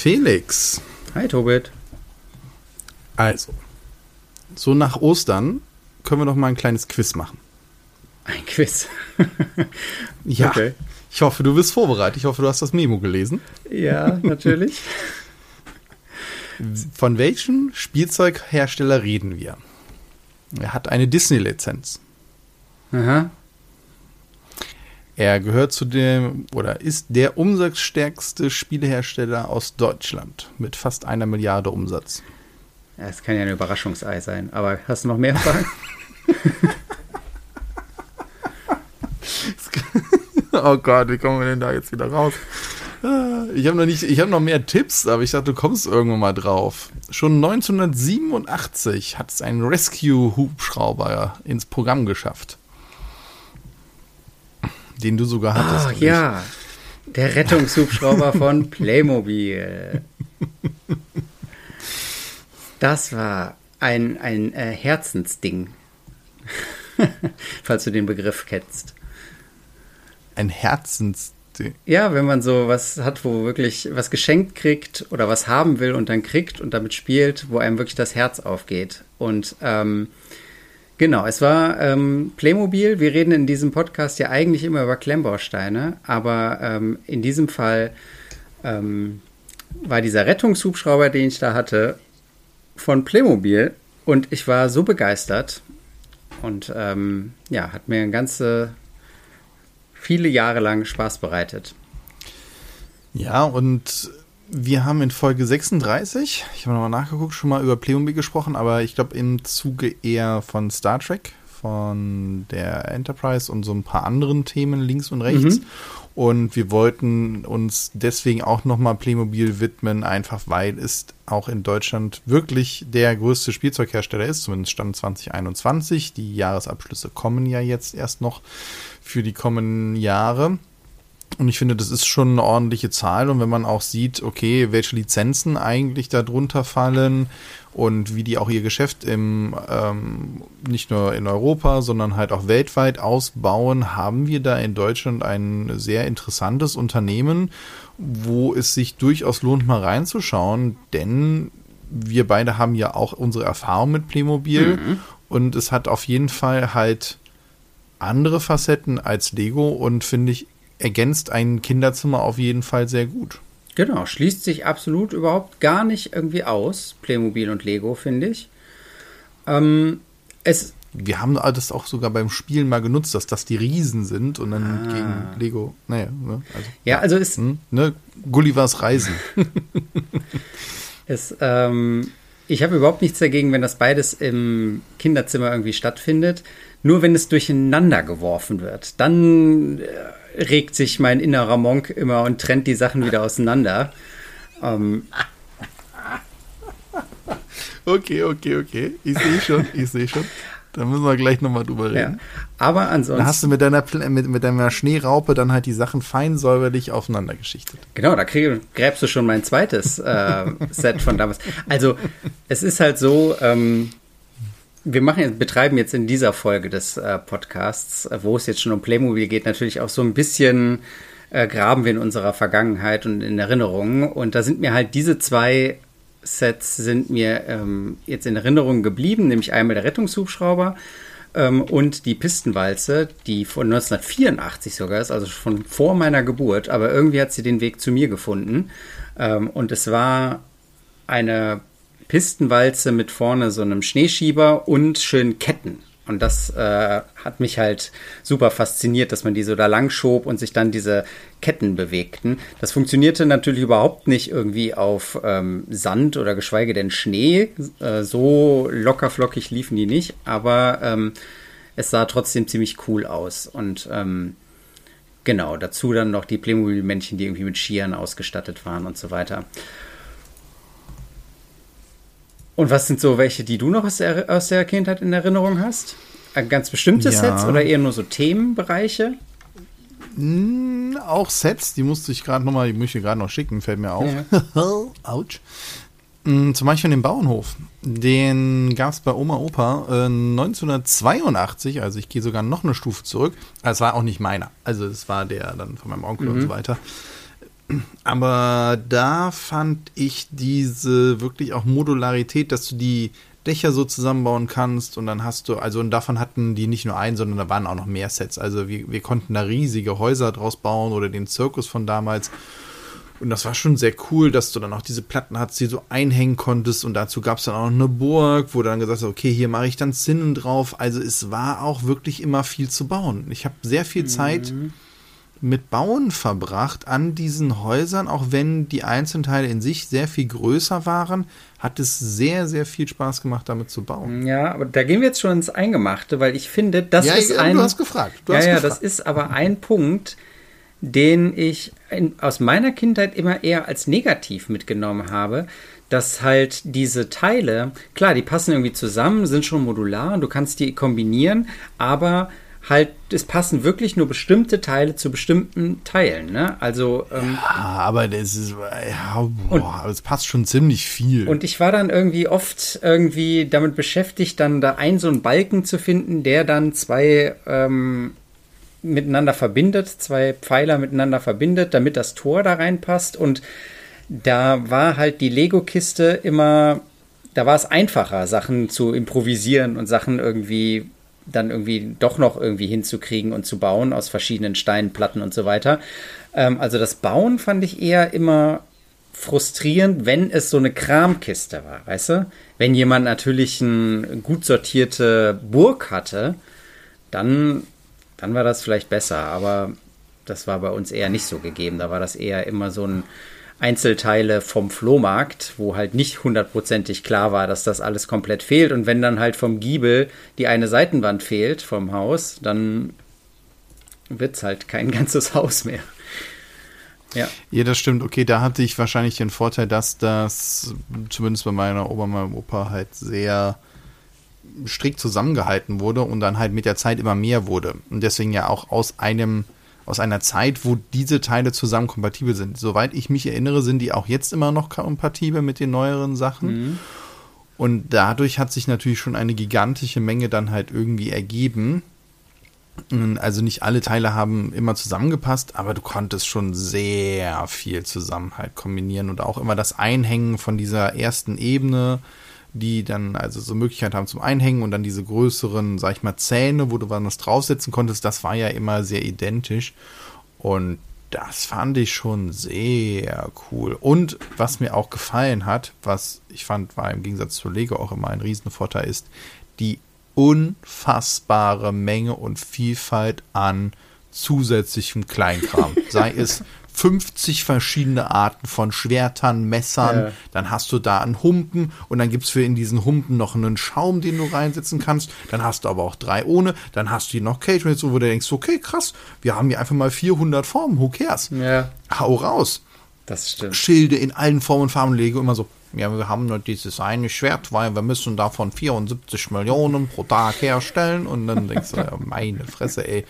Felix. Hi, Tobit. Also, so nach Ostern können wir doch mal ein kleines Quiz machen. Ein Quiz. ja. Okay. Ich hoffe, du bist vorbereitet. Ich hoffe, du hast das Memo gelesen. Ja, natürlich. Von welchem Spielzeughersteller reden wir? Er hat eine Disney-Lizenz. Aha. Er gehört zu dem oder ist der umsatzstärkste Spielehersteller aus Deutschland mit fast einer Milliarde Umsatz. Es kann ja ein Überraschungsei sein, aber hast du noch mehr Fragen? oh Gott, wie kommen wir denn da jetzt wieder raus? Ich habe noch nicht, ich habe noch mehr Tipps, aber ich dachte, du kommst irgendwann mal drauf. Schon 1987 hat es einen Rescue-Hubschrauber ins Programm geschafft den du sogar hattest. Ach ja, der Rettungshubschrauber von Playmobil. Das war ein, ein äh, Herzensding. Falls du den Begriff kennst. Ein Herzensding? Ja, wenn man so was hat, wo wirklich was geschenkt kriegt oder was haben will und dann kriegt und damit spielt, wo einem wirklich das Herz aufgeht. Und ähm, Genau, es war ähm, Playmobil. Wir reden in diesem Podcast ja eigentlich immer über Klemmbausteine, aber ähm, in diesem Fall ähm, war dieser Rettungshubschrauber, den ich da hatte, von Playmobil und ich war so begeistert und ähm, ja, hat mir ganze viele Jahre lang Spaß bereitet. Ja, und wir haben in Folge 36, ich habe nochmal nachgeguckt, schon mal über Playmobil gesprochen, aber ich glaube im Zuge eher von Star Trek, von der Enterprise und so ein paar anderen Themen links und rechts. Mhm. Und wir wollten uns deswegen auch nochmal Playmobil widmen, einfach weil es auch in Deutschland wirklich der größte Spielzeughersteller ist, zumindest Stand 2021. Die Jahresabschlüsse kommen ja jetzt erst noch für die kommenden Jahre. Und ich finde, das ist schon eine ordentliche Zahl. Und wenn man auch sieht, okay, welche Lizenzen eigentlich darunter fallen und wie die auch ihr Geschäft im ähm, nicht nur in Europa, sondern halt auch weltweit ausbauen, haben wir da in Deutschland ein sehr interessantes Unternehmen, wo es sich durchaus lohnt, mal reinzuschauen, denn wir beide haben ja auch unsere Erfahrung mit Playmobil mhm. und es hat auf jeden Fall halt andere Facetten als Lego und finde ich ergänzt ein Kinderzimmer auf jeden Fall sehr gut. Genau, schließt sich absolut überhaupt gar nicht irgendwie aus, Playmobil und Lego, finde ich. Ähm, es wir haben das auch sogar beim Spielen mal genutzt, dass das die Riesen sind und dann ah. gegen Lego. Naja, ne, also, ja, also ist. Hm, ne, Gullivers Reisen. es, ähm, ich habe überhaupt nichts dagegen, wenn das beides im Kinderzimmer irgendwie stattfindet. Nur wenn es durcheinander geworfen wird, dann äh, regt sich mein innerer Monk immer und trennt die Sachen wieder auseinander. Ähm. Okay, okay, okay. Ich sehe schon, ich sehe schon. Da müssen wir gleich nochmal drüber reden. Ja, aber ansonsten. Dann hast du mit deiner, mit, mit deiner Schneeraupe dann halt die Sachen fein säuberlich aufeinander geschichtet. Genau, da krieg, gräbst du schon mein zweites äh, Set von damals. Also, es ist halt so, ähm, wir machen, betreiben jetzt in dieser Folge des äh, Podcasts, äh, wo es jetzt schon um Playmobil geht, natürlich auch so ein bisschen äh, graben wir in unserer Vergangenheit und in Erinnerungen. Und da sind mir halt diese zwei Sets sind mir ähm, jetzt in Erinnerung geblieben, nämlich einmal der Rettungshubschrauber ähm, und die Pistenwalze, die von 1984 sogar ist, also von vor meiner Geburt, aber irgendwie hat sie den Weg zu mir gefunden. Ähm, und es war eine Pistenwalze mit vorne so einem Schneeschieber und schönen Ketten. Und das äh, hat mich halt super fasziniert, dass man die so da lang schob und sich dann diese Ketten bewegten. Das funktionierte natürlich überhaupt nicht irgendwie auf ähm, Sand oder geschweige denn Schnee. Äh, so lockerflockig liefen die nicht, aber ähm, es sah trotzdem ziemlich cool aus. Und ähm, genau, dazu dann noch die Playmobil-Männchen, die irgendwie mit Skiern ausgestattet waren und so weiter. Und was sind so welche, die du noch aus der, aus der Kindheit in Erinnerung hast? Ganz bestimmte ja. Sets oder eher nur so Themenbereiche? Mm, auch Sets, die musste ich gerade nochmal, die muss ich gerade noch schicken, fällt mir auf. Ja. Autsch. Mm, zum Beispiel den Bauernhof. Den gab es bei Oma Opa äh, 1982, also ich gehe sogar noch eine Stufe zurück. Es war auch nicht meiner. Also es war der dann von meinem Onkel mhm. und so weiter. Aber da fand ich diese wirklich auch Modularität, dass du die Dächer so zusammenbauen kannst und dann hast du, also und davon hatten die nicht nur einen, sondern da waren auch noch mehr Sets. Also wir, wir konnten da riesige Häuser draus bauen oder den Zirkus von damals. Und das war schon sehr cool, dass du dann auch diese Platten hattest, die du einhängen konntest. Und dazu gab es dann auch noch eine Burg, wo du dann gesagt hast, okay, hier mache ich dann Zinnen drauf. Also es war auch wirklich immer viel zu bauen. Ich habe sehr viel Zeit mhm. Mit Bauen verbracht an diesen Häusern, auch wenn die einzelnen Teile in sich sehr viel größer waren, hat es sehr, sehr viel Spaß gemacht, damit zu bauen. Ja, aber da gehen wir jetzt schon ins Eingemachte, weil ich finde, das ja, ist ja, ein. Du hast gefragt. Du ja, hast ja, gefragt. das ist aber ein Punkt, den ich in, aus meiner Kindheit immer eher als negativ mitgenommen habe, dass halt diese Teile, klar, die passen irgendwie zusammen, sind schon modular und du kannst die kombinieren, aber halt, es passen wirklich nur bestimmte Teile zu bestimmten Teilen, ne? Also. Ähm, ja, aber das ist, ja, boah, und, es passt schon ziemlich viel. Und ich war dann irgendwie oft irgendwie damit beschäftigt, dann da einen so einen Balken zu finden, der dann zwei ähm, miteinander verbindet, zwei Pfeiler miteinander verbindet, damit das Tor da reinpasst. Und da war halt die Lego-Kiste immer, da war es einfacher, Sachen zu improvisieren und Sachen irgendwie dann irgendwie doch noch irgendwie hinzukriegen und zu bauen aus verschiedenen Steinplatten und so weiter. Ähm, also das Bauen fand ich eher immer frustrierend, wenn es so eine Kramkiste war, weißt du? Wenn jemand natürlich eine gut sortierte Burg hatte, dann dann war das vielleicht besser, aber das war bei uns eher nicht so gegeben. Da war das eher immer so ein Einzelteile vom Flohmarkt, wo halt nicht hundertprozentig klar war, dass das alles komplett fehlt. Und wenn dann halt vom Giebel die eine Seitenwand fehlt vom Haus, dann wird es halt kein ganzes Haus mehr. Ja. ja, das stimmt. Okay, da hatte ich wahrscheinlich den Vorteil, dass das zumindest bei meiner Oma, meinem Opa halt sehr strikt zusammengehalten wurde und dann halt mit der Zeit immer mehr wurde. Und deswegen ja auch aus einem, aus einer Zeit, wo diese Teile zusammen kompatibel sind. Soweit ich mich erinnere, sind die auch jetzt immer noch kompatibel mit den neueren Sachen. Mhm. Und dadurch hat sich natürlich schon eine gigantische Menge dann halt irgendwie ergeben. Also nicht alle Teile haben immer zusammengepasst, aber du konntest schon sehr viel zusammen halt kombinieren und auch immer das Einhängen von dieser ersten Ebene die dann also so Möglichkeit haben zum Einhängen und dann diese größeren, sag ich mal, Zähne, wo du was draufsetzen konntest, das war ja immer sehr identisch. Und das fand ich schon sehr cool. Und was mir auch gefallen hat, was ich fand, war im Gegensatz zu Lego auch immer ein Riesenvorteil, ist die unfassbare Menge und Vielfalt an zusätzlichem Kleinkram. Sei es 50 verschiedene Arten von Schwertern, Messern. Ja. Dann hast du da einen Humpen und dann gibt es für in diesen Humpen noch einen Schaum, den du reinsetzen kannst. Dann hast du aber auch drei ohne. Dann hast du hier noch Cage, wo du denkst, okay, krass, wir haben hier einfach mal 400 Formen, who cares? Ja. Hau raus. Das stimmt. Schilde in allen Formen und Farben lege immer so, ja, wir haben nur dieses eine Schwert, weil wir müssen davon 74 Millionen pro Tag herstellen. Und dann denkst du, ja, meine Fresse, ey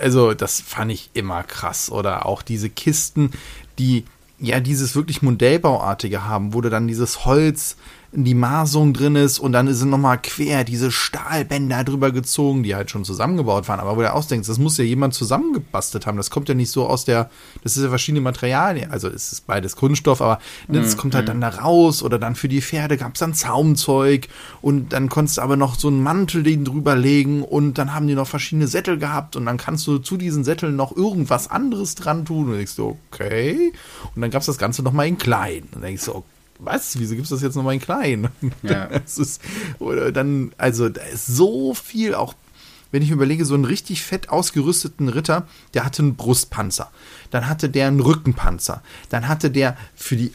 also das fand ich immer krass. Oder auch diese Kisten, die ja dieses wirklich Modellbauartige haben, wo du dann dieses Holz die Maßung drin ist und dann sind nochmal quer diese Stahlbänder drüber gezogen, die halt schon zusammengebaut waren. Aber wo du ausdenkst, das muss ja jemand zusammengebastelt haben. Das kommt ja nicht so aus der, das ist ja verschiedene Materialien. Also es ist beides Kunststoff, aber ne, das mhm. kommt halt dann da raus oder dann für die Pferde gab es dann Zaumzeug und dann konntest du aber noch so einen Mantel den drüber legen und dann haben die noch verschiedene Sättel gehabt und dann kannst du zu diesen Sätteln noch irgendwas anderes dran tun und denkst du, okay. Und dann gab es das Ganze nochmal in klein. Und dann denkst du, okay was, wieso gibt es das jetzt nochmal in klein? Ja. Das ist, oder dann, also da ist so viel, auch wenn ich überlege, so einen richtig fett ausgerüsteten Ritter, der hatte einen Brustpanzer, dann hatte der einen Rückenpanzer, dann hatte der für die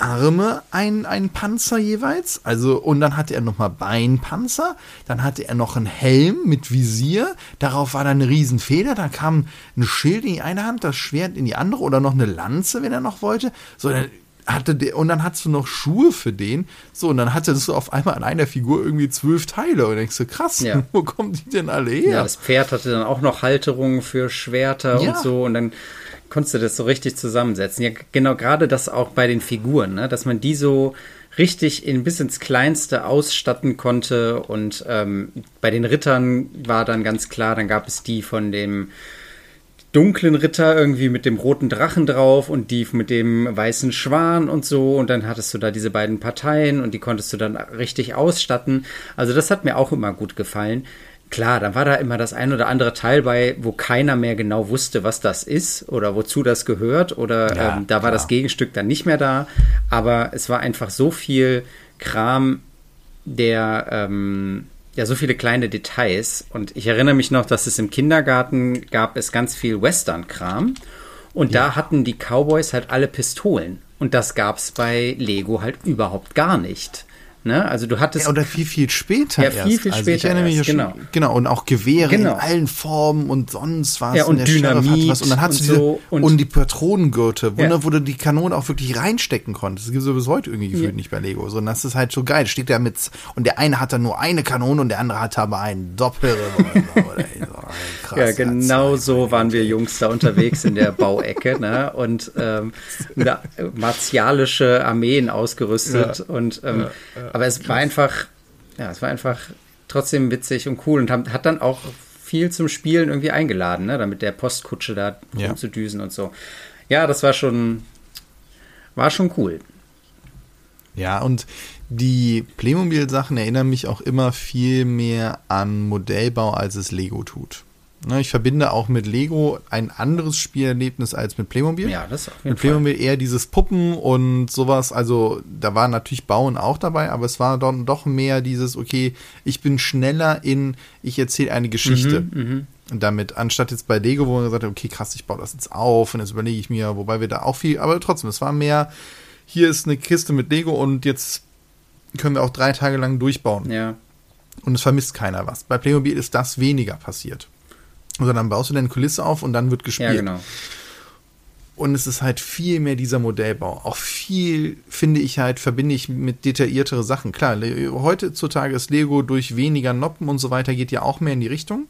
Arme einen, einen Panzer jeweils, also und dann hatte er nochmal Beinpanzer, dann hatte er noch einen Helm mit Visier, darauf war dann eine Riesenfeder, dann kam ein Schild in die eine Hand, das Schwert in die andere oder noch eine Lanze, wenn er noch wollte, so dann hatte der, und dann hast du noch Schuhe für den. So, und dann hattest du auf einmal an einer Figur irgendwie zwölf Teile. Und denkst du, krass, ja. wo kommen die denn alle her? Ja, das Pferd hatte dann auch noch Halterungen für Schwerter ja. und so. Und dann konntest du das so richtig zusammensetzen. Ja, genau, gerade das auch bei den Figuren, ne? dass man die so richtig in, bis ins Kleinste ausstatten konnte. Und ähm, bei den Rittern war dann ganz klar, dann gab es die von dem dunklen Ritter irgendwie mit dem roten Drachen drauf und die mit dem weißen Schwan und so. Und dann hattest du da diese beiden Parteien und die konntest du dann richtig ausstatten. Also das hat mir auch immer gut gefallen. Klar, dann war da immer das ein oder andere Teil bei, wo keiner mehr genau wusste, was das ist oder wozu das gehört. Oder ja, ähm, da war klar. das Gegenstück dann nicht mehr da. Aber es war einfach so viel Kram, der ähm, ja so viele kleine Details. Und ich erinnere mich noch, dass es im Kindergarten gab es ganz viel Western-Kram. Und ja. da hatten die Cowboys halt alle Pistolen. Und das gab es bei Lego halt überhaupt gar nicht. Ne? Also du hattest. Ja, oder viel, viel später. Ja, viel, viel also später. Ich erinnere mich erst, schon, genau. genau. Und auch Gewehre Genau. in allen Formen und sonst was. Ja, und der Sheriff Dynamit was. Und dann hast und du diese, so. und, Und- die Patronengürtel, wo, Ja. ne, wo du die Kanone auch wirklich reinstecken konntest. Das gibt es bis heute irgendwie gefühlt Ja. nicht bei Lego. So, und das ist halt so geil. Steht da mit, und der eine hat dann nur eine Kanone und der andere hat aber einen Doppelrevolver. So. Krass, Ja, genau so waren wir Jungs da unterwegs in der Bauecke, ne? Und ähm, martialische Armeen ausgerüstet. Ja. Und ähm, aber es war einfach, ja, es war einfach trotzdem witzig und cool und hat, hat dann auch viel zum Spielen irgendwie eingeladen, ne? Damit der Postkutsche da Ja. rumzudüsen und so. Ja, das war schon, war schon cool. Ja, und die Playmobil-Sachen erinnern mich auch immer viel mehr an Modellbau, als es Lego tut. Ne, ich verbinde auch mit Lego ein anderes Spielerlebnis als mit Playmobil. Ja, das auf jeden Mit Fall. Playmobil eher dieses Puppen und sowas. Also da war natürlich Bauen auch dabei, aber es war dann doch mehr dieses, okay, ich bin schneller in, ich erzähle eine Geschichte. Mhm, Und damit, anstatt jetzt bei Lego, wo man gesagt hat, okay, krass, ich baue das jetzt auf und jetzt überlege ich mir, wobei wir da auch viel, aber trotzdem, es war mehr, hier ist eine Kiste mit Lego und jetzt können wir auch drei Tage lang durchbauen. Ja, Und es vermisst keiner was. Bei Playmobil ist das weniger passiert. Also dann baust du deine Kulisse auf und dann wird gespielt. ja, genau. Und es ist halt viel mehr dieser Modellbau. Auch viel, finde ich halt, verbinde ich mit detailliertere Sachen. Klar, heutzutage ist Lego durch weniger Noppen und so weiter geht ja auch mehr in die Richtung.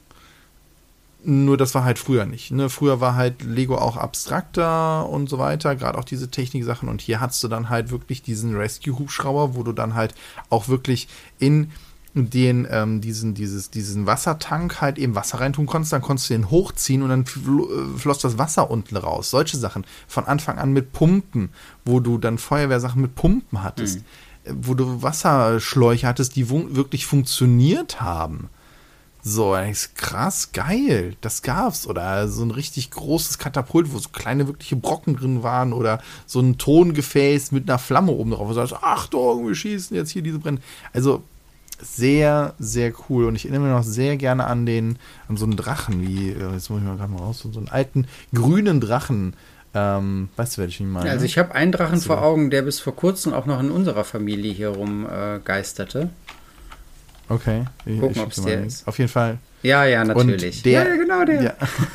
Nur das war halt früher nicht. Ne? Früher war halt Lego auch abstrakter und so weiter, gerade auch diese Techniksachen. Und hier hast du dann halt wirklich diesen Rescue-Hubschrauber, wo du dann halt auch wirklich in den, ähm, diesen, dieses, diesen Wassertank halt eben Wasser reintun konntest, dann konntest du den hochziehen und dann äh, floss das Wasser unten raus. Solche Sachen. Von Anfang an mit Pumpen, wo du dann Feuerwehrsachen mit Pumpen hattest, äh, wo du Wasserschläuche hattest, die wirklich funktioniert haben. So, ist krass, geil, das gab's. Oder so ein richtig großes Katapult, wo so kleine wirkliche Brocken drin waren. Oder so ein Tongefäß mit einer Flamme oben drauf. Sagst, Achtung, wir schießen jetzt hier diese Brände. Also sehr, sehr cool. Und ich erinnere mich noch sehr gerne an den, an so einen Drachen, wie, äh, jetzt muss ich mal gerade mal raus, so einen alten grünen Drachen. Ähm, weißt du, welchen ich meine? Also ich habe einen Drachen vor Augen, der bis vor kurzem auch noch in unserer Familie hier rum äh, geisterte. okay. Ich, Gucken, schick dir der ist. Auf jeden Fall. Ja, ja, natürlich. Der, ja, genau der. Ja.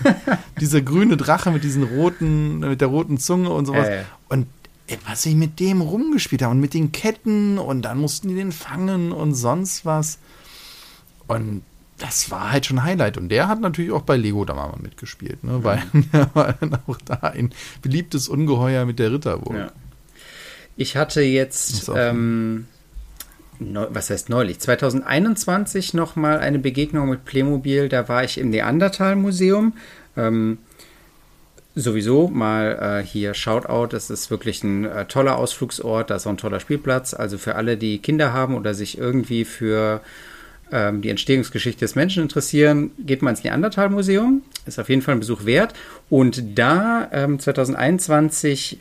Dieser grüne Drache mit diesen roten, mit der roten Zunge und sowas. Ja. Und ey, was ich mit dem rumgespielt habe und mit den Ketten und dann mussten die den fangen und sonst was. Und das war halt schon ein Highlight. Und der hat natürlich auch bei Lego da mal mitgespielt, ne? Weil er war dann auch da ein beliebtes Ungeheuer mit der Ritterburg. Ja. Ich hatte jetzt, ähm, neu, was heißt neulich, 2021 noch mal eine Begegnung mit Playmobil. Da war ich im Neandertal-Museum. Ähm, sowieso mal äh, hier Shoutout. Das ist wirklich ein äh, toller Ausflugsort. Da ist auch ein toller Spielplatz. Also für alle, die Kinder haben oder sich irgendwie für ähm, die Entstehungsgeschichte des Menschen interessieren, geht mal ins Neandertal-Museum. Ist auf jeden Fall ein Besuch wert. Und da ähm, 2021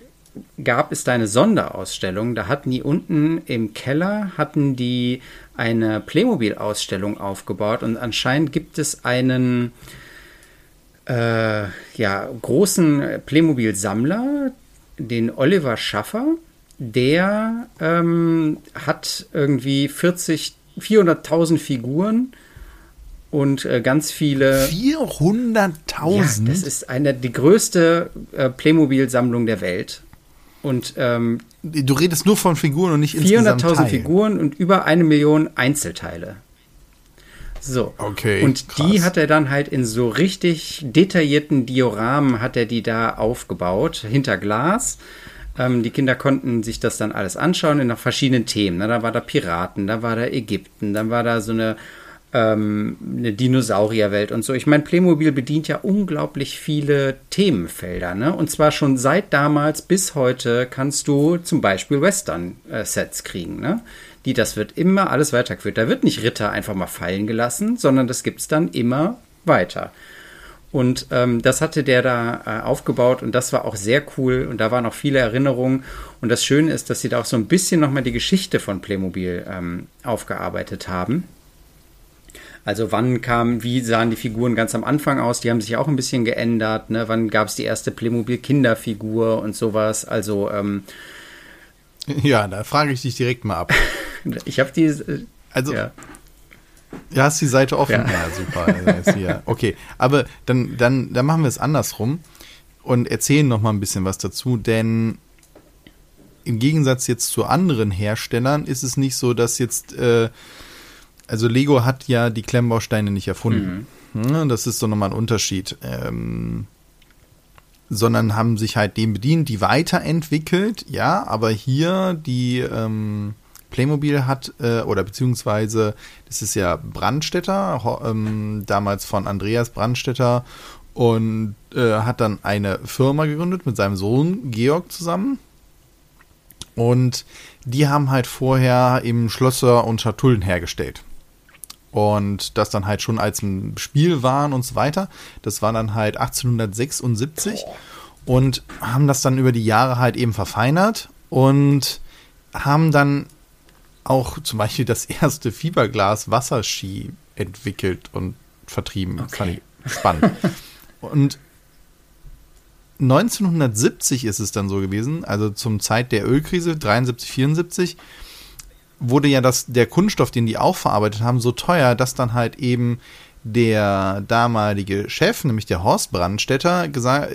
gab es da eine Sonderausstellung. Da hatten die unten im Keller hatten die eine Playmobil-Ausstellung aufgebaut und anscheinend gibt es einen äh, ja, großen Playmobil-Sammler, den Oliver Schaffer. Der ähm, hat irgendwie 40, 400.000 Figuren und äh, ganz viele. 400.000? Ja, das ist eine die größte äh, Playmobil-Sammlung der Welt. Und ähm, du redest nur von Figuren und nicht insgesamt 400.000 Teilen. Figuren und über eine Million Einzelteile. So. Okay, Und krass. die hat er dann halt in so richtig detaillierten Dioramen hat er die da aufgebaut, hinter Glas. Ähm, die Kinder konnten sich das dann alles anschauen in verschiedenen Themen. Da war da Piraten, da war da Ägypten, dann war da so eine ähm, eine Dinosaurierwelt und so. Ich meine, Playmobil bedient ja unglaublich viele Themenfelder, ne? Und zwar schon seit damals bis heute kannst du zum Beispiel Western-Sets kriegen, ne? Die, das wird immer alles weitergeführt. Da wird nicht Ritter einfach mal fallen gelassen, sondern das gibt es dann immer weiter. Und ähm, das hatte der da äh, aufgebaut und das war auch sehr cool und da waren auch viele Erinnerungen. Und das Schöne ist, dass sie da auch so ein bisschen nochmal die Geschichte von Playmobil ähm, aufgearbeitet haben. Also wann kam, wie sahen die Figuren ganz am Anfang aus? Die haben sich auch ein bisschen geändert. Ne? Wann gab es die erste Playmobil-Kinderfigur und sowas? Also ähm, ja, da frage ich dich direkt mal ab. ich habe die. Äh, also ja. Ja, hast die Seite offen. Ja, ja super. okay, aber dann, dann, dann machen wir es andersrum und erzählen noch mal ein bisschen was dazu, denn im Gegensatz jetzt zu anderen Herstellern ist es nicht so, dass jetzt äh, also Lego hat ja die Klemmbausteine nicht erfunden. Mhm. Das ist so nochmal ein Unterschied. Ähm, sondern haben sich halt dem bedient, die weiterentwickelt, ja, aber hier die ähm, Playmobil hat, äh, oder beziehungsweise, das ist ja Brandstätter, ähm, damals von Andreas Brandstätter und äh, hat dann eine Firma gegründet mit seinem Sohn Georg zusammen. Und die haben halt vorher eben Schlösser und Schatullen hergestellt und das dann halt schon als ein Spiel waren und so weiter. Das war dann halt 1876 und haben das dann über die Jahre halt eben verfeinert und haben dann auch zum Beispiel das erste Fiberglas Wasserski entwickelt und vertrieben. Okay. Fand ich spannend. und 1970 ist es dann so gewesen, also zum Zeit der Ölkrise, 73, 74, wurde ja das, der Kunststoff, den die auch verarbeitet haben, so teuer, dass dann halt eben der damalige Chef, nämlich der Horst Brandstätter,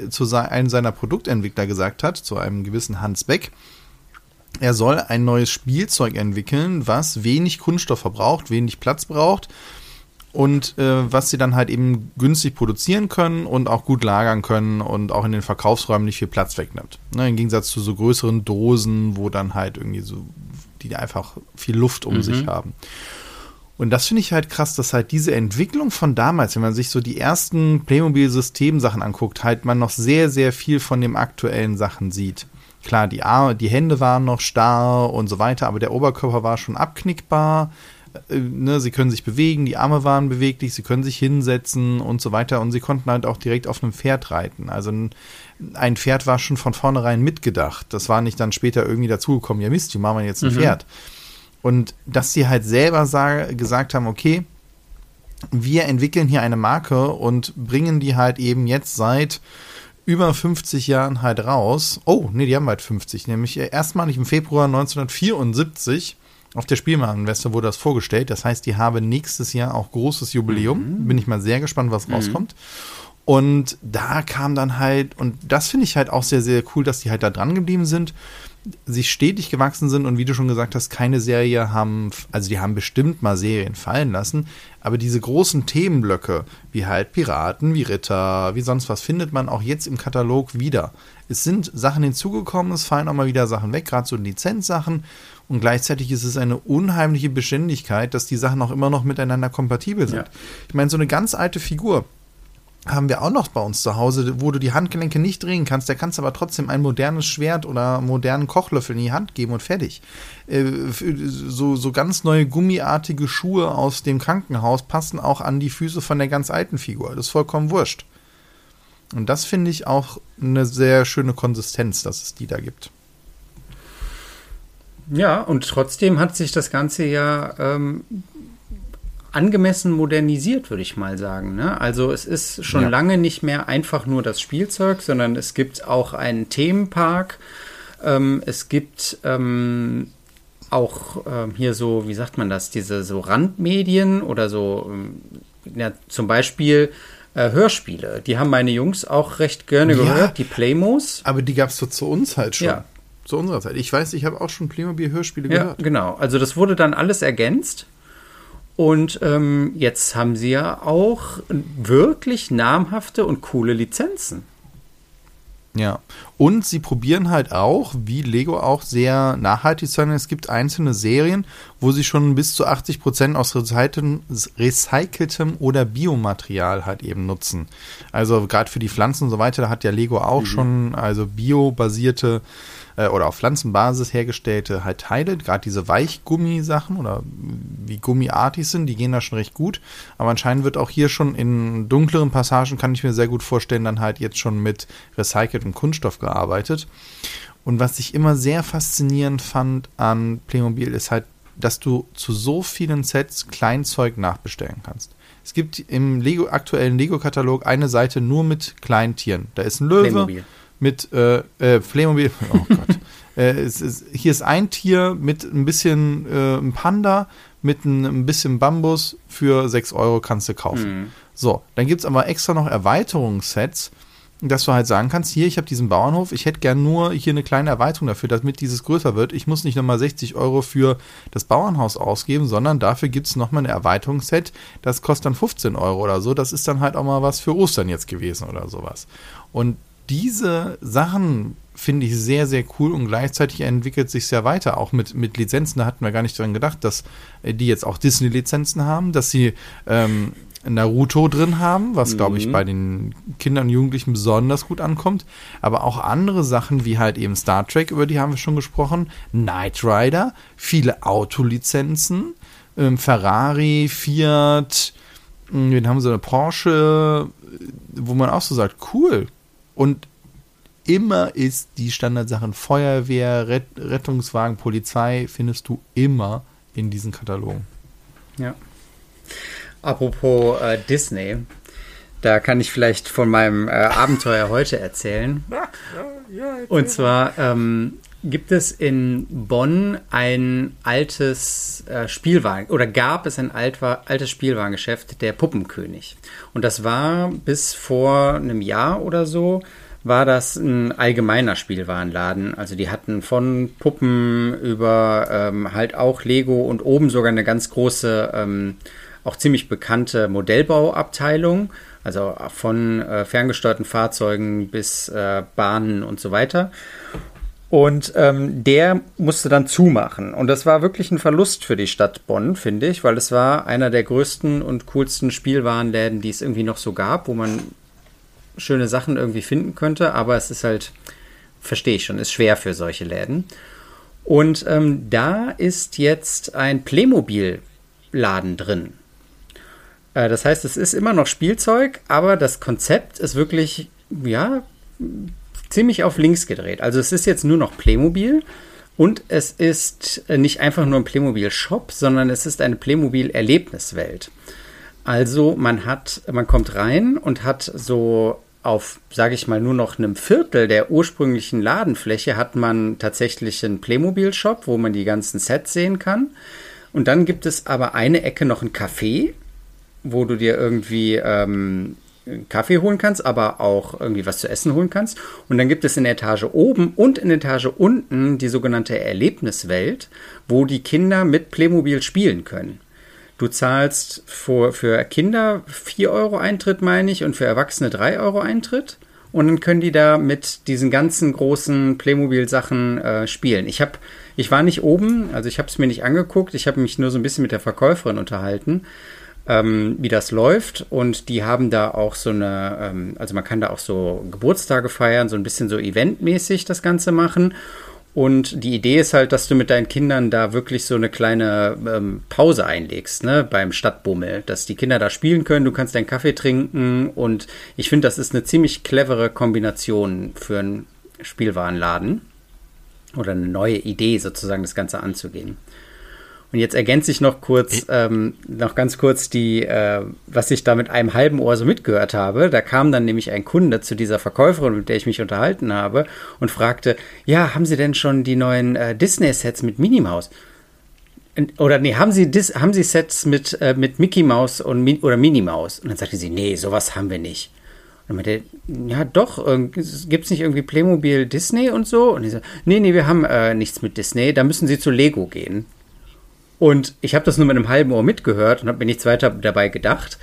zu einem seiner Produktentwickler gesagt hat, zu einem gewissen Hans Beck, er soll ein neues Spielzeug entwickeln, was wenig Kunststoff verbraucht, wenig Platz braucht und äh, was sie dann halt eben günstig produzieren können und auch gut lagern können und auch in den Verkaufsräumen nicht viel Platz wegnimmt. Ne, Im Gegensatz zu so größeren Dosen, wo dann halt irgendwie so die einfach viel Luft um mhm. sich haben. Und das finde ich halt krass, dass halt diese Entwicklung von damals, wenn man sich so die ersten Playmobil-System-Sachen anguckt, halt man noch sehr, sehr viel von den aktuellen Sachen sieht. Klar, die, Arme, die Hände waren noch starr und so weiter, aber der Oberkörper war schon abknickbar. Äh, ne, sie können sich bewegen, die Arme waren beweglich, sie können sich hinsetzen und so weiter. Und sie konnten halt auch direkt auf einem Pferd reiten. Also ein, ein Pferd war schon von vornherein mitgedacht. Das war nicht dann später irgendwie dazugekommen, ja Mist, wie machen wir jetzt ein mhm. Pferd? Und dass sie halt selber gesagt haben, okay, wir entwickeln hier eine Marke und bringen die halt eben jetzt seit über 50 Jahren halt raus. Oh, nee, die haben halt 50, nämlich erstmalig im Februar 1974 auf der Spielwareninvestor wurde das vorgestellt. Das heißt, die haben nächstes Jahr auch großes Jubiläum. Mhm. Bin ich mal sehr gespannt, was mhm. rauskommt. Und da kam dann halt, und das finde ich halt auch sehr, sehr cool, dass die halt da dran geblieben sind, sie stetig gewachsen sind und wie du schon gesagt hast, keine Serie haben, also die haben bestimmt mal Serien fallen lassen, aber diese großen Themenblöcke, wie halt Piraten, wie Ritter, wie sonst was, findet man auch jetzt im Katalog wieder. Es sind Sachen hinzugekommen, es fallen auch mal wieder Sachen weg, gerade so Lizenzsachen und gleichzeitig ist es eine unheimliche Beständigkeit, dass die Sachen auch immer noch miteinander kompatibel sind. Ja. Ich meine, so eine ganz alte Figur, haben wir auch noch bei uns zu Hause, wo du die Handgelenke nicht drehen kannst. Der kannst aber trotzdem ein modernes Schwert oder modernen Kochlöffel in die Hand geben und fertig. Äh, so, so ganz neue gummiartige Schuhe aus dem Krankenhaus passen auch an die Füße von der ganz alten Figur. Das ist vollkommen wurscht. Und das finde ich auch eine sehr schöne Konsistenz, dass es die da gibt. Ja, und trotzdem hat sich das Ganze ja ähm, angemessen modernisiert, würde ich mal sagen. Ne? Also es ist schon ja. lange nicht mehr einfach nur das Spielzeug, sondern es gibt auch einen Themenpark. Ähm, es gibt ähm, auch ähm, hier so, wie sagt man das, diese so Randmedien oder so, ähm, ja, zum Beispiel äh, Hörspiele. Die haben meine Jungs auch recht gerne ja, gehört, die Playmos. Aber die gab es so zu uns halt schon. Ja. Zu unserer Zeit. Ich weiß, ich habe auch schon Playmobil-Hörspiele ja, gehört. Genau, also das wurde dann alles ergänzt. Und ähm, jetzt haben sie ja auch wirklich namhafte und coole Lizenzen. Ja, und sie probieren halt auch, wie Lego auch sehr nachhaltig zu sein. Es gibt einzelne Serien, wo sie schon bis zu 80 Prozent aus recyceltem, recyceltem oder Biomaterial halt eben nutzen. Also gerade für die Pflanzen und so weiter, da hat ja Lego auch mhm. schon also biobasierte äh, oder auf Pflanzenbasis hergestellte halt Teile, gerade diese Weichgummisachen oder wie gummiartig sind, die gehen da schon recht gut. Aber anscheinend wird auch hier schon in dunkleren Passagen, kann ich mir sehr gut vorstellen, dann halt jetzt schon mit recyceltem Kunststoff gearbeitet. Und was ich immer sehr faszinierend fand an Playmobil ist halt, dass du zu so vielen Sets Kleinzeug nachbestellen kannst. Es gibt im Lego, aktuellen Lego-Katalog eine Seite nur mit kleinen Tieren. Da ist ein Löwe, Playmobil mit äh, äh, Playmobil. Oh Gott. äh, ist, hier ist ein Tier mit ein bisschen äh, ein Panda mit ein, ein, bisschen Bambus für 6 Euro kannst du kaufen. Mhm. So, dann gibt es aber extra noch Erweiterungssets, dass du halt sagen kannst, hier, ich habe diesen Bauernhof, ich hätte gern nur hier eine kleine Erweiterung dafür, damit dieses größer wird. Ich muss nicht nochmal 60 Euro für das Bauernhaus ausgeben, sondern dafür gibt es nochmal ein Erweiterungsset, das kostet dann 15 Euro oder so. Das ist dann halt auch mal was für Ostern jetzt gewesen oder sowas. Und diese Sachen finde ich sehr, sehr cool und gleichzeitig entwickelt sich sehr weiter, auch mit, mit Lizenzen. Da hatten wir gar nicht dran gedacht, dass äh, die jetzt auch Disney-Lizenzen haben, dass sie ähm, Naruto drin haben, was, mhm. glaube ich, bei den Kindern und Jugendlichen besonders gut ankommt. Aber auch andere Sachen wie halt eben Star Trek, über die haben wir schon gesprochen, Knight Rider, viele Autolizenzen, ähm, Ferrari, Fiat, hm, wen haben sie, eine Porsche, wo man auch so sagt, cool, und immer ist die Standardsachen Feuerwehr, Ret Rettungswagen, Polizei, findest du immer in diesen Katalogen. Ja. Apropos äh, Disney, da kann ich vielleicht von meinem äh, Abenteuer heute erzählen. Und zwar ähm, gibt es in Bonn ein altes äh, Spielwagen oder gab es ein alt, altes Spielwarengeschäft, der Puppenkönig. Und das war bis vor einem Jahr oder so war das ein allgemeiner Spielwarenladen. Also die hatten von Puppen über ähm, halt auch Lego und oben sogar eine ganz große, ähm, auch ziemlich bekannte Modellbauabteilung. Also von äh, ferngesteuerten Fahrzeugen bis äh, Bahnen und so weiter. Und ähm, der musste dann zumachen. Und das war wirklich ein Verlust für die Stadt Bonn, finde ich, weil es war einer der größten und coolsten Spielwarenläden, die es irgendwie noch so gab, wo man schöne Sachen irgendwie finden könnte. Aber es ist halt, verstehe ich schon, ist schwer für solche Läden. Und ähm, da ist jetzt ein Playmobil-Laden drin. Äh, das heißt, es ist immer noch Spielzeug, aber das Konzept ist wirklich, ja, ziemlich auf links gedreht. Also es ist jetzt nur noch Playmobil und es ist äh, nicht einfach nur ein Playmobil-Shop, sondern es ist eine Playmobil-Erlebniswelt. Also man hat, man kommt rein und hat so auf, sage ich mal, nur noch einem Viertel der ursprünglichen Ladenfläche hat man tatsächlich einen Playmobil-Shop, wo man die ganzen Sets sehen kann. Und dann gibt es aber eine Ecke noch ein Café, wo du dir irgendwie ähm, Kaffee holen kannst, aber auch irgendwie was zu essen holen kannst. Und dann gibt es in der Etage oben und in der Etage unten die sogenannte Erlebniswelt, wo die Kinder mit Playmobil spielen können. Du zahlst für, für Kinder 4 Euro Eintritt, meine ich, und für Erwachsene 3 Euro Eintritt. Und dann können die da mit diesen ganzen großen Playmobil-Sachen äh, spielen. Ich habe, ich war nicht oben, also ich habe es mir nicht angeguckt. Ich habe mich nur so ein bisschen mit der Verkäuferin unterhalten ähm, wie das läuft. Und die haben da auch so eine, ähm, also man kann da auch so Geburtstage feiern, so ein bisschen so eventmäßig das Ganze machen. Und die Idee ist halt, dass du mit deinen Kindern da wirklich so eine kleine ähm, Pause einlegst, ne, beim Stadtbummel, dass die Kinder da spielen können, du kannst deinen Kaffee trinken und ich finde, das ist eine ziemlich clevere Kombination für einen Spielwarenladen oder eine neue Idee sozusagen, das Ganze anzugehen. Und jetzt ergänze ich noch kurz, ähm, noch ganz kurz die, äh, was ich da mit einem halben Ohr so mitgehört habe. Da kam dann nämlich ein Kunde zu dieser Verkäuferin, mit der ich mich unterhalten habe, und fragte, ja, haben Sie denn schon die neuen äh, Disney-Sets mit Minnie Maus? Oder nee, haben Sie, Dis haben Sie Sets mit, äh, mit Mickey Maus und Mi oder Minnie Maus? Und dann sagte sie, nee, sowas haben wir nicht. Und dann meinte ja doch, äh, gibt es nicht irgendwie Playmobil Disney und so? Und ich so, nee, nee, wir haben äh, nichts mit Disney, da müssen Sie zu Lego gehen. Und ich habe das nur mit einem halben Ohr mitgehört und habe mir nichts weiter dabei gedacht.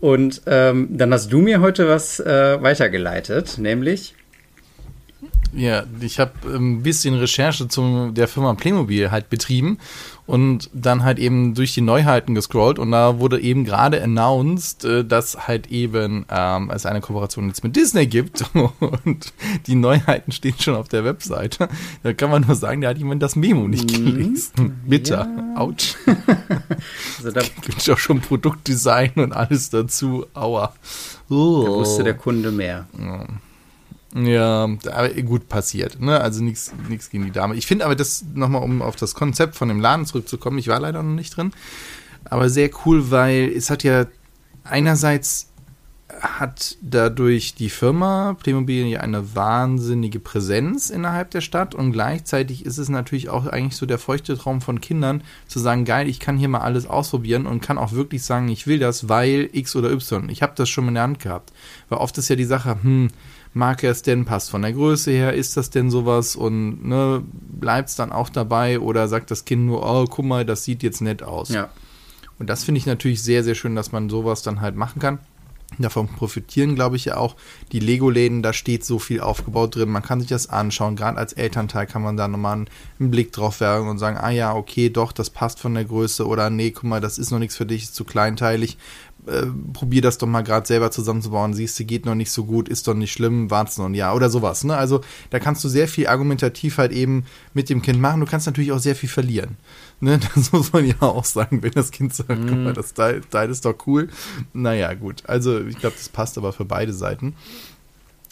Und ähm, dann hast du mir heute was äh, weitergeleitet, nämlich Ja, ich habe ein bisschen Recherche zu der Firma Playmobil halt betrieben und dann halt eben durch die Neuheiten gescrollt und da wurde eben gerade announced, äh, dass halt eben ähm, es eine Kooperation jetzt mit Disney gibt und die Neuheiten stehen schon auf der Webseite. Da kann man nur sagen, da hat jemand das Memo nicht mhm. gelesen. Bitter. Ja. Autsch. also da gibt es auch schon Produktdesign und alles dazu. Aua. Oh. Da wusste der Kunde mehr. Ja. Ja, aber gut passiert. Ne? Also nichts gegen die Dame. Ich finde aber das nochmal, um auf das Konzept von dem Laden zurückzukommen, ich war leider noch nicht drin, aber sehr cool, weil es hat ja einerseits hat dadurch die Firma Playmobil ja eine wahnsinnige Präsenz innerhalb der Stadt und gleichzeitig ist es natürlich auch eigentlich so der feuchte Traum von Kindern zu sagen, geil, ich kann hier mal alles ausprobieren und kann auch wirklich sagen, ich will das, weil X oder Y. Ich habe das schon in der Hand gehabt. Weil oft ist ja die Sache, hm, mag er es denn, passt von der Größe her, ist das denn sowas und ne, bleibt es dann auch dabei oder sagt das Kind nur, oh, guck mal, das sieht jetzt nett aus. Ja. Und das finde ich natürlich sehr, sehr schön, dass man sowas dann halt machen kann. Davon profitieren, glaube ich, ja auch die Lego-Läden. Da steht so viel aufgebaut drin. Man kann sich das anschauen. Gerade als Elternteil kann man da nochmal einen, einen Blick drauf werfen und sagen: Ah ja, okay, doch, das passt von der Größe. Oder nee, guck mal, das ist noch nichts für dich, ist zu kleinteilig. Äh, probier das doch mal gerade selber zusammenzubauen, siehst du, geht noch nicht so gut, ist doch nicht schlimm, wart's noch ein Jahr oder sowas. Ne? Also da kannst du sehr viel argumentativ halt eben mit dem Kind machen. Du kannst natürlich auch sehr viel verlieren. Ne? Das muss man ja auch sagen, wenn das Kind sagt, mm. guck mal, das Teil, Teil ist doch cool. Naja, gut. Also ich glaube, das passt aber für beide Seiten.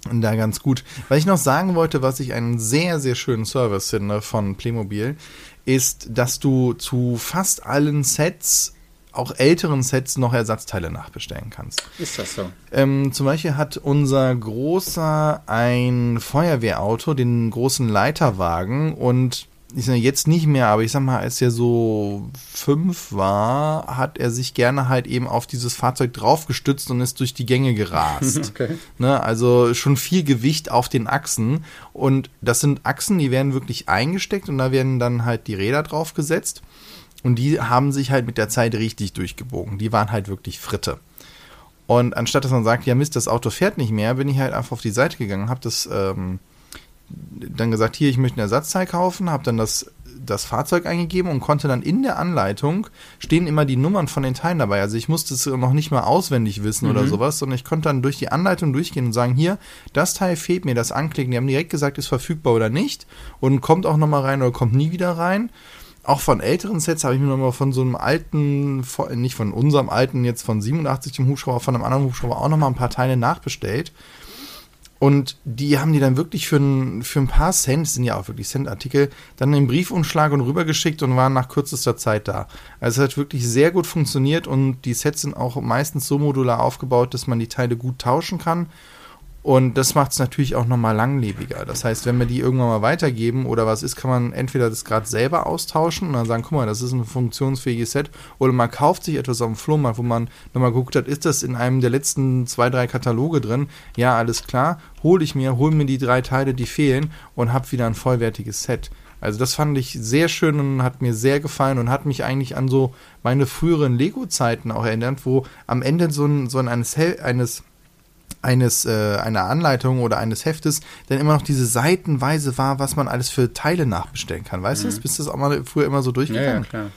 Und da ganz gut. Was ich noch sagen wollte, was ich einen sehr, sehr schönen Service finde von Playmobil, ist, dass du zu fast allen Sets auch älteren Sets noch Ersatzteile nachbestellen kannst. Ist das so? Ähm, zum Beispiel hat unser Großer ein Feuerwehrauto, den großen Leiterwagen und ich sage jetzt nicht mehr, aber ich sag mal, als er so fünf war, hat er sich gerne halt eben auf dieses Fahrzeug draufgestützt und ist durch die Gänge gerast. Okay. Ne, also schon viel Gewicht auf den Achsen. Und das sind Achsen, die werden wirklich eingesteckt und da werden dann halt die Räder draufgesetzt. Und die haben sich halt mit der Zeit richtig durchgebogen. Die waren halt wirklich Fritte. Und anstatt dass man sagt, ja Mist, das Auto fährt nicht mehr, bin ich halt einfach auf die Seite gegangen, habe das ähm, dann gesagt, hier, ich möchte ein Ersatzteil kaufen, habe dann das, das Fahrzeug eingegeben und konnte dann in der Anleitung stehen immer die Nummern von den Teilen dabei. Also ich musste es noch nicht mal auswendig wissen mhm. oder sowas, sondern ich konnte dann durch die Anleitung durchgehen und sagen, hier, das Teil fehlt mir, das anklicken. Die haben direkt gesagt, ist verfügbar oder nicht und kommt auch nochmal rein oder kommt nie wieder rein auch von älteren Sets habe ich mir nochmal von so einem alten, nicht von unserem alten, jetzt von 87 dem Hubschrauber, von einem anderen Hubschrauber auch nochmal ein paar Teile nachbestellt. Und die haben die dann wirklich für ein, für ein paar Cent, sind ja auch wirklich Cent-Artikel, dann im Briefumschlag und rübergeschickt und waren nach kürzester Zeit da. Also es hat wirklich sehr gut funktioniert und die Sets sind auch meistens so modular aufgebaut, dass man die Teile gut tauschen kann und das macht es natürlich auch nochmal langlebiger. Das heißt, wenn wir die irgendwann mal weitergeben oder was ist, kann man entweder das gerade selber austauschen und dann sagen, guck mal, das ist ein funktionsfähiges Set. Oder man kauft sich etwas auf dem Flohmarkt, wo man nochmal geguckt hat, ist das in einem der letzten zwei, drei Kataloge drin? Ja, alles klar. Hol ich mir, hol mir die drei Teile, die fehlen und hab wieder ein vollwertiges Set. Also das fand ich sehr schön und hat mir sehr gefallen und hat mich eigentlich an so meine früheren Lego-Zeiten auch erinnert, wo am Ende so ein, so ein eines, eines eines äh, einer Anleitung oder eines Heftes dann immer noch diese Seitenweise war, was man alles für Teile nachbestellen kann. Weißt mhm. du, bist du das auch mal früher immer so durchgegangen? Ja, ja, klar.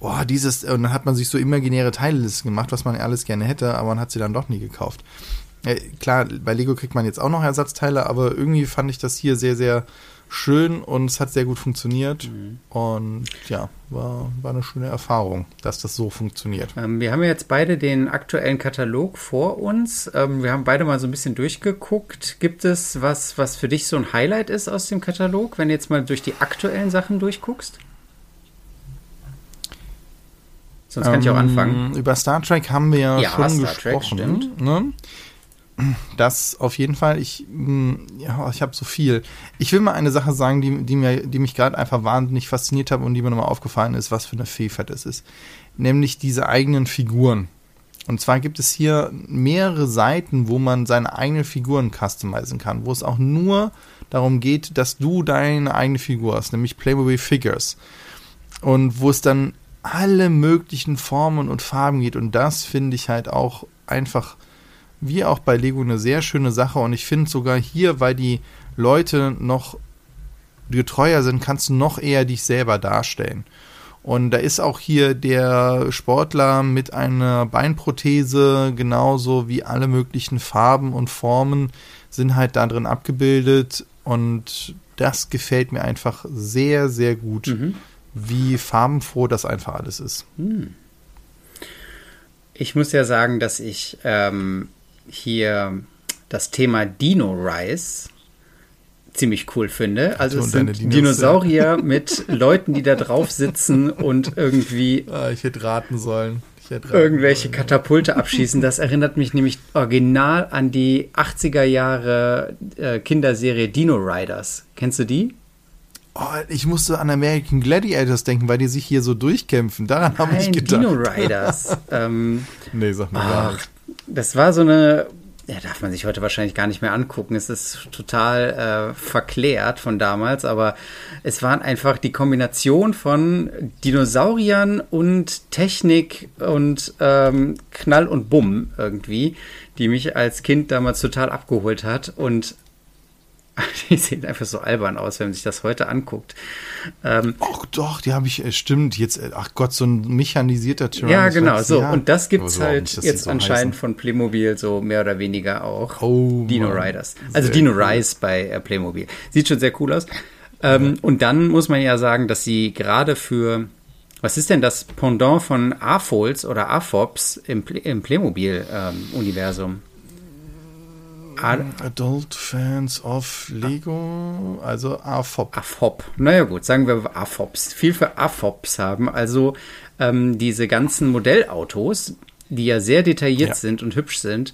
Boah, dieses, und dann hat man sich so imaginäre Teillisten gemacht, was man alles gerne hätte, aber man hat sie dann doch nie gekauft. Äh, klar, bei Lego kriegt man jetzt auch noch Ersatzteile, aber irgendwie fand ich das hier sehr, sehr schön und es hat sehr gut funktioniert. Mhm. Und ja, war, war eine schöne Erfahrung, dass das so funktioniert. Ähm, wir haben jetzt beide den aktuellen Katalog vor uns. Ähm, wir haben beide mal so ein bisschen durchgeguckt. Gibt es was, was für dich so ein Highlight ist aus dem Katalog, wenn du jetzt mal durch die aktuellen Sachen durchguckst? Sonst kann ähm, ich auch anfangen. Über Star Trek haben wir ja, ja schon Star gesprochen. Trek, ne? Das auf jeden Fall. Ich, mm, ja, ich habe so viel. Ich will mal eine Sache sagen, die, die, mir, die mich gerade einfach wahnsinnig fasziniert hat und die mir nochmal aufgefallen ist, was für eine Vielfalt es ist. Nämlich diese eigenen Figuren. Und zwar gibt es hier mehrere Seiten, wo man seine eigenen Figuren customizen kann, wo es auch nur darum geht, dass du deine eigene Figur hast, nämlich Playmobil Figures. Und wo es dann alle möglichen Formen und Farben geht. Und das finde ich halt auch einfach wie auch bei Lego eine sehr schöne Sache und ich finde sogar hier, weil die Leute noch getreuer sind, kannst du noch eher dich selber darstellen. Und da ist auch hier der Sportler mit einer Beinprothese, genauso wie alle möglichen Farben und Formen sind halt da drin abgebildet. Und das gefällt mir einfach sehr, sehr gut, mhm. wie farbenfroh das einfach alles ist. Mhm. Ich muss ja sagen, dass ich ähm, hier das Thema Dino Rise ziemlich cool finde. Also es sind Dinosaurier mit Leuten, die da drauf sitzen und irgendwie ah, ich hätte raten sollen. Hätte raten irgendwelche sollen. Katapulte abschießen. Das erinnert mich nämlich original an die 80er Jahre äh, Kinderserie Dino Riders. Kennst du die? Oh, ich musste an American Gladiators denken, weil die sich hier so durchkämpfen. Daran habe ich gedacht. Dino Riders. ähm, nee, sag mal nicht. Das war so eine ja, darf man sich heute wahrscheinlich gar nicht mehr angucken. Es ist total äh, verklärt von damals, aber es waren einfach die Kombination von Dinosauriern und Technik und ähm, Knall und Bumm irgendwie, die mich als Kind damals total abgeholt hat und die sehen einfach so albern aus, wenn man sich das heute anguckt. Ähm, ach doch, die habe ich, äh, stimmt, jetzt, äh, ach Gott, so ein mechanisierter Tyrannosaurus. Ja, genau, so. Ja. Und das gibt es halt nicht, jetzt so anscheinend heißen. von Playmobil so mehr oder weniger auch. Oh, Dino Mann. Riders. Also Sehr Dino cool. Rise bei äh, Playmobil. Sieht schon sehr cool aus. Ähm, ja. Und dann muss man ja sagen, dass sie gerade für was ist denn das Pendant von AFOLs oder AFOPs im, im Playmobil-Universum? Ähm, Adult Fans of Lego, also AFOP. AFOP. Naja gut, sagen wir AFOPs. Viel für AFOPs haben. Also ähm, diese ganzen Modellautos, die ja sehr detailliert ja. sind und hübsch sind,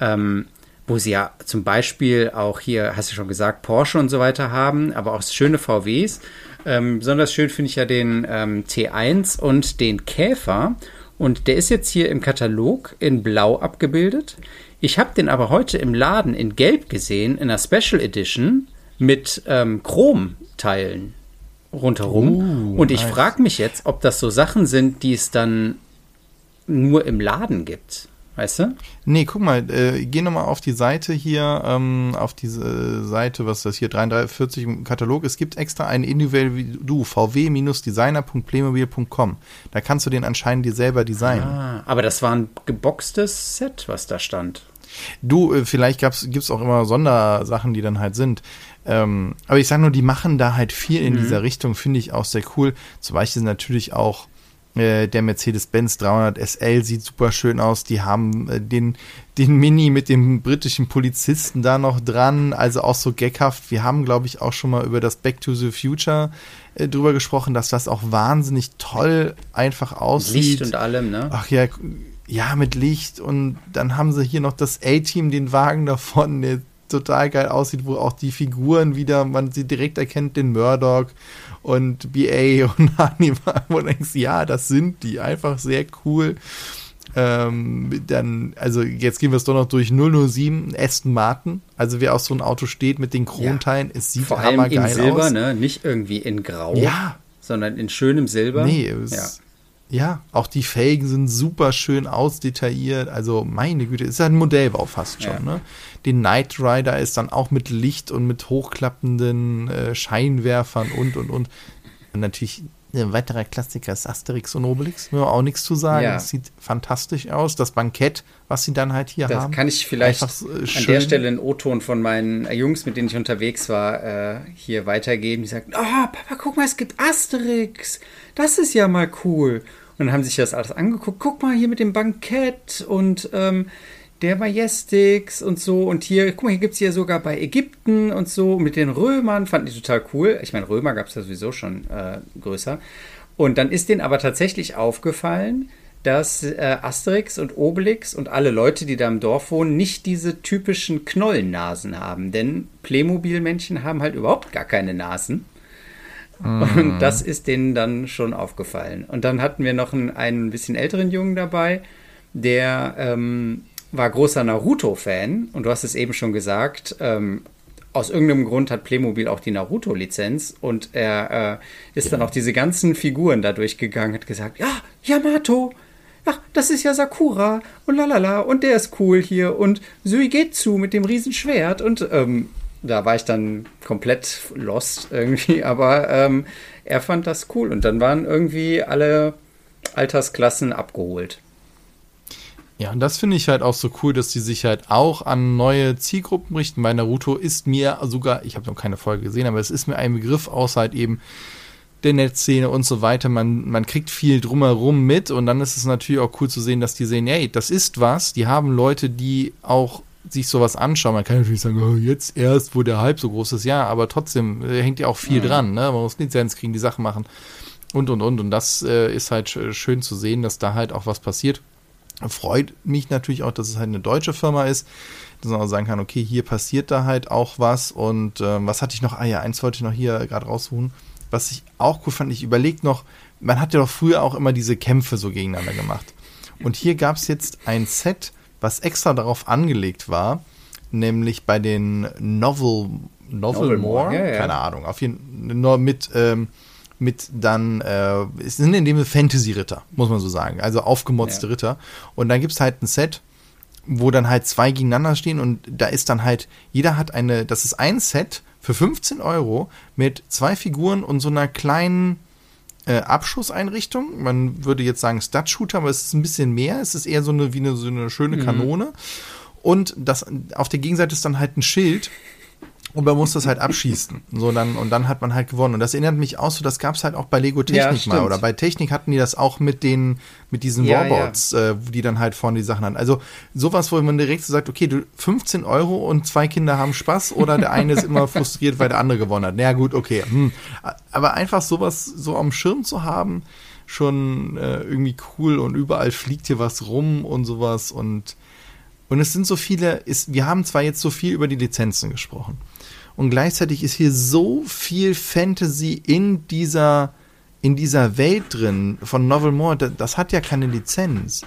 ähm, wo sie ja zum Beispiel auch hier, hast du schon gesagt, Porsche und so weiter haben, aber auch schöne VWs. Ähm, besonders schön finde ich ja den ähm, T1 und den Käfer. Und der ist jetzt hier im Katalog in Blau abgebildet. Ich habe den aber heute im Laden in Gelb gesehen, in einer Special Edition mit ähm, Chrom-Teilen rundherum. Uh, und ich nice. frage mich jetzt, ob das so Sachen sind, die es dann nur im Laden gibt. Weißt du? Nee, guck mal, äh, geh nochmal auf die Seite hier, ähm, auf diese Seite, was ist das hier, 43 im Katalog. Es gibt extra einen individuell wie du, vw-designer.playmobil.com. Da kannst du den anscheinend dir selber designen. Ah, aber das war ein geboxtes Set, was da stand. Du, äh, vielleicht gibt es auch immer Sondersachen, die dann halt sind. Ähm, aber ich sage nur, die machen da halt viel in mhm. dieser Richtung, finde ich auch sehr cool. Zum Beispiel natürlich auch äh, der Mercedes-Benz 300 SL sieht super schön aus. Die haben äh, den, den Mini mit dem britischen Polizisten da noch dran. Also auch so geckhaft. Wir haben, glaube ich, auch schon mal über das Back to the Future äh, drüber gesprochen, dass das auch wahnsinnig toll einfach aussieht. Licht und allem, ne? Ach ja, ja, mit Licht. Und dann haben sie hier noch das A-Team, den Wagen davon, der total geil aussieht, wo auch die Figuren wieder, man sie direkt erkennt, den Murdoch und BA und Hannibal, wo du denkst, ja, das sind die, einfach sehr cool. Ähm, dann, also jetzt gehen wir es doch noch durch 007 Aston Martin. Also wer auf so ein Auto steht mit den Kronteilen, ja. es sieht Vor allem in Silber, aus. ne? Nicht irgendwie in Grau, ja. sondern in schönem Silber. Nee, es, ja. Ja, auch die Felgen sind super schön ausdetailliert. Also, meine Güte, ist ja ein Modellbau fast schon. Ja. Ne? Den Knight Rider ist dann auch mit Licht und mit hochklappenden äh, Scheinwerfern und und und. Und natürlich ein weiterer Klassiker ist Asterix und Obelix. Nur auch nichts zu sagen. Ja. Das sieht fantastisch aus. Das Bankett, was sie dann halt hier das haben. Das kann ich vielleicht äh, an der Stelle einen O-Ton von meinen Jungs, mit denen ich unterwegs war, äh, hier weitergeben. Die sagten, oh, Papa, guck mal, es gibt Asterix. Das ist ja mal cool. Und dann haben sich das alles angeguckt. Guck mal hier mit dem Bankett und ähm, der Majestix und so. Und hier, guck mal, hier gibt es ja sogar bei Ägypten und so mit den Römern. Fand ich total cool. Ich meine, Römer gab es ja sowieso schon äh, größer. Und dann ist denen aber tatsächlich aufgefallen, dass äh, Asterix und Obelix und alle Leute, die da im Dorf wohnen, nicht diese typischen Knollennasen haben. Denn Playmobil-Männchen haben halt überhaupt gar keine Nasen. Und das ist denen dann schon aufgefallen. Und dann hatten wir noch einen, einen bisschen älteren Jungen dabei, der ähm, war großer Naruto-Fan. Und du hast es eben schon gesagt, ähm, aus irgendeinem Grund hat Playmobil auch die Naruto-Lizenz. Und er äh, ist ja. dann auch diese ganzen Figuren da durchgegangen, hat gesagt, ja, Yamato, ach, das ist ja Sakura und lalala und der ist cool hier und Suigetsu mit dem Riesenschwert und ähm, Da war ich dann komplett lost irgendwie, aber ähm, er fand das cool und dann waren irgendwie alle Altersklassen abgeholt. Ja, und das finde ich halt auch so cool, dass die sich halt auch an neue Zielgruppen richten. Bei Naruto ist mir sogar, ich habe noch keine Folge gesehen, aber es ist mir ein Begriff außer halt eben der Netzszene und so weiter. Man, man kriegt viel drumherum mit und dann ist es natürlich auch cool zu sehen, dass die sehen, hey, das ist was. Die haben Leute, die auch sich sowas anschauen. Man kann natürlich sagen, oh, jetzt erst, wo der Hype so groß ist. Ja, aber trotzdem äh, hängt ja auch viel mhm. dran. Ne? Man muss Lizenz kriegen, die Sachen machen und, und, und. Und das äh, ist halt schön zu sehen, dass da halt auch was passiert. Freut mich natürlich auch, dass es halt eine deutsche Firma ist, dass man auch sagen kann, okay, hier passiert da halt auch was. Und äh, was hatte ich noch? Ah ja, eins wollte ich noch hier gerade raussuchen. Was ich auch cool fand, ich überlege noch, man hat ja doch früher auch immer diese Kämpfe so gegeneinander gemacht. Und hier gab es jetzt ein Set, was extra darauf angelegt war, nämlich bei den Novel, Novel, Novel More, ja, ja. keine Ahnung, auf jeden Fall mit, ähm, mit dann, äh, es sind in dem Fantasy-Ritter, muss man so sagen, also aufgemotzte ja. Ritter. Und dann gibt es halt ein Set, wo dann halt zwei gegeneinander stehen und da ist dann halt, jeder hat eine, das ist ein Set für 15 Euro mit zwei Figuren und so einer kleinen äh, Abschusseinrichtung. Man würde jetzt sagen Stud-Shooter, aber es ist ein bisschen mehr. Es ist eher so eine, wie eine, so eine schöne mhm. Kanone. Und das, auf der Gegenseite ist dann halt ein Schild und man muss das halt abschießen. So, dann, und dann hat man halt gewonnen. Und das erinnert mich auch so, das gab es halt auch bei Lego Technik ja, mal. Oder bei Technik hatten die das auch mit den, mit diesen ja, Warboards, ja. Äh, die dann halt vorne die Sachen hatten. Also sowas, wo man direkt so sagt, okay, du 15 Euro und zwei Kinder haben Spaß oder der eine ist immer frustriert, weil der andere gewonnen hat. Na naja, gut, okay. Hm. Aber einfach sowas so am Schirm zu haben, schon äh, irgendwie cool und überall fliegt hier was rum und sowas und und es sind so viele, ist, wir haben zwar jetzt so viel über die Lizenzen gesprochen, und gleichzeitig ist hier so viel Fantasy in dieser, in dieser Welt drin von Novel More. Das, das hat ja keine Lizenz.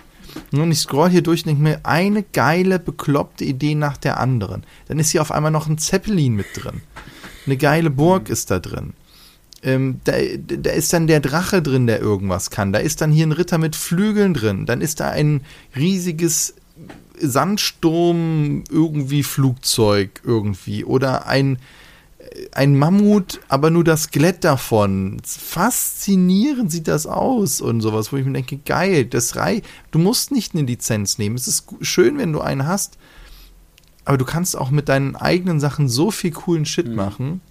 Und ich scroll hier durch und denke mir, eine geile, bekloppte Idee nach der anderen. Dann ist hier auf einmal noch ein Zeppelin mit drin. Eine geile Burg ist da drin. Ähm, da, da ist dann der Drache drin, der irgendwas kann. Da ist dann hier ein Ritter mit Flügeln drin. Dann ist da ein riesiges Sandsturm irgendwie Flugzeug irgendwie oder ein ein Mammut, aber nur das Skelett davon. Faszinierend sieht das aus und sowas, wo ich mir denke, geil, das rei du musst nicht eine Lizenz nehmen. Es ist schön, wenn du einen hast, aber du kannst auch mit deinen eigenen Sachen so viel coolen Shit mhm. machen.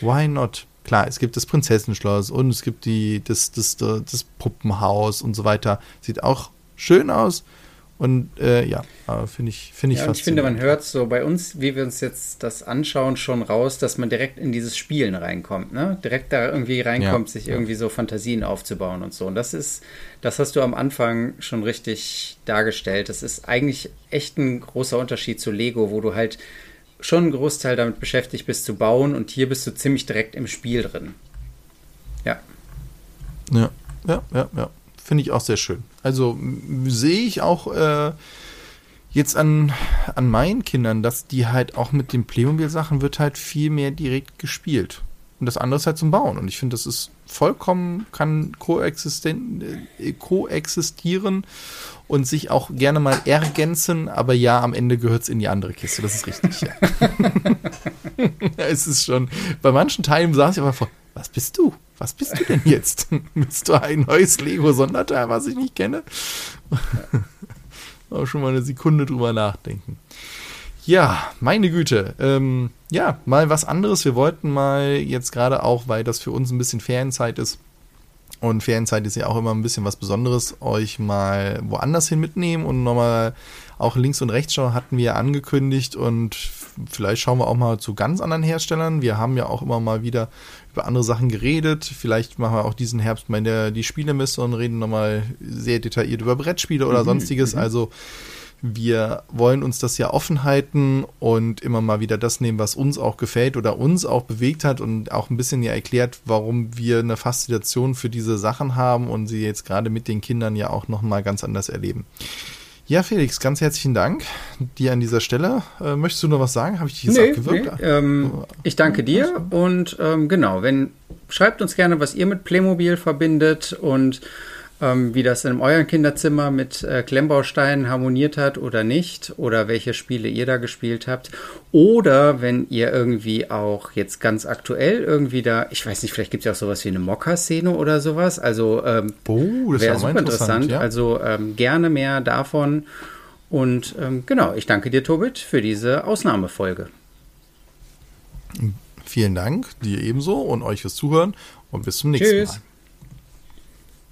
Why not? Klar, es gibt das Prinzessenschloss und es gibt die, das, das, das Puppenhaus und so weiter. Sieht auch schön aus. Und äh, ja, finde ich, finde ich ja, Ich finde, man hört so bei uns, wie wir uns jetzt das anschauen, schon raus, dass man direkt in dieses Spielen reinkommt, ne? Direkt da irgendwie reinkommt, ja. sich irgendwie so Fantasien aufzubauen und so. Und das ist, das hast du am Anfang schon richtig dargestellt. Das ist eigentlich echt ein großer Unterschied zu Lego, wo du halt schon einen Großteil damit beschäftigt bist zu bauen und hier bist du ziemlich direkt im Spiel drin. Ja. Ja, ja, ja, ja. Finde ich auch sehr schön. Also sehe ich auch äh, jetzt an, an meinen Kindern, dass die halt auch mit den Playmobil-Sachen wird halt viel mehr direkt gespielt. Und das andere ist halt zum Bauen. Und ich finde, das ist vollkommen, kann äh, koexistieren und sich auch gerne mal ergänzen, aber ja, am Ende gehört es in die andere Kiste. Das ist richtig. Ja. es ist schon, bei manchen Teilen saß ich aber vor, was bist du? Was bist du denn jetzt? bist du ein neues Lego-Sonderteil, was ich nicht kenne? Auch schon mal eine Sekunde drüber nachdenken. Ja, meine Güte. Ähm, ja, mal was anderes. Wir wollten mal jetzt gerade auch, weil das für uns ein bisschen Ferienzeit ist, und Ferienzeit ist ja auch immer ein bisschen was Besonderes, euch mal woanders hin mitnehmen und nochmal auch links und rechts schauen, hatten wir angekündigt und vielleicht schauen wir auch mal zu ganz anderen Herstellern. Wir haben ja auch immer mal wieder über andere Sachen geredet. Vielleicht machen wir auch diesen Herbst mal in der, die Spielemesse und reden nochmal sehr detailliert über Brettspiele oder mhm, sonstiges. Mhm. Also wir wollen uns das ja offen halten und immer mal wieder das nehmen, was uns auch gefällt oder uns auch bewegt hat und auch ein bisschen ja erklärt, warum wir eine Faszination für diese Sachen haben und sie jetzt gerade mit den Kindern ja auch nochmal ganz anders erleben. Ja, Felix, ganz herzlichen Dank dir an dieser Stelle. Äh, möchtest du noch was sagen? Habe ich dich nee, abgewürgt? Nee, ähm, ich danke dir und ähm, genau, wenn schreibt uns gerne, was ihr mit Playmobil verbindet und ähm, wie das in euren Kinderzimmer mit äh, Klemmbausteinen harmoniert hat oder nicht oder welche Spiele ihr da gespielt habt. Oder wenn ihr irgendwie auch jetzt ganz aktuell irgendwie da, ich weiß nicht, vielleicht gibt es ja auch sowas wie eine Mokka-Szene oder sowas. Also ähm, Oh, das wäre super interessant. Ja. Also ähm, gerne mehr davon. Und ähm, genau, ich danke dir, Tobit, für diese Ausnahmefolge. Vielen Dank, dir ebenso und euch fürs Zuhören und bis zum nächsten Tschüss. Mal.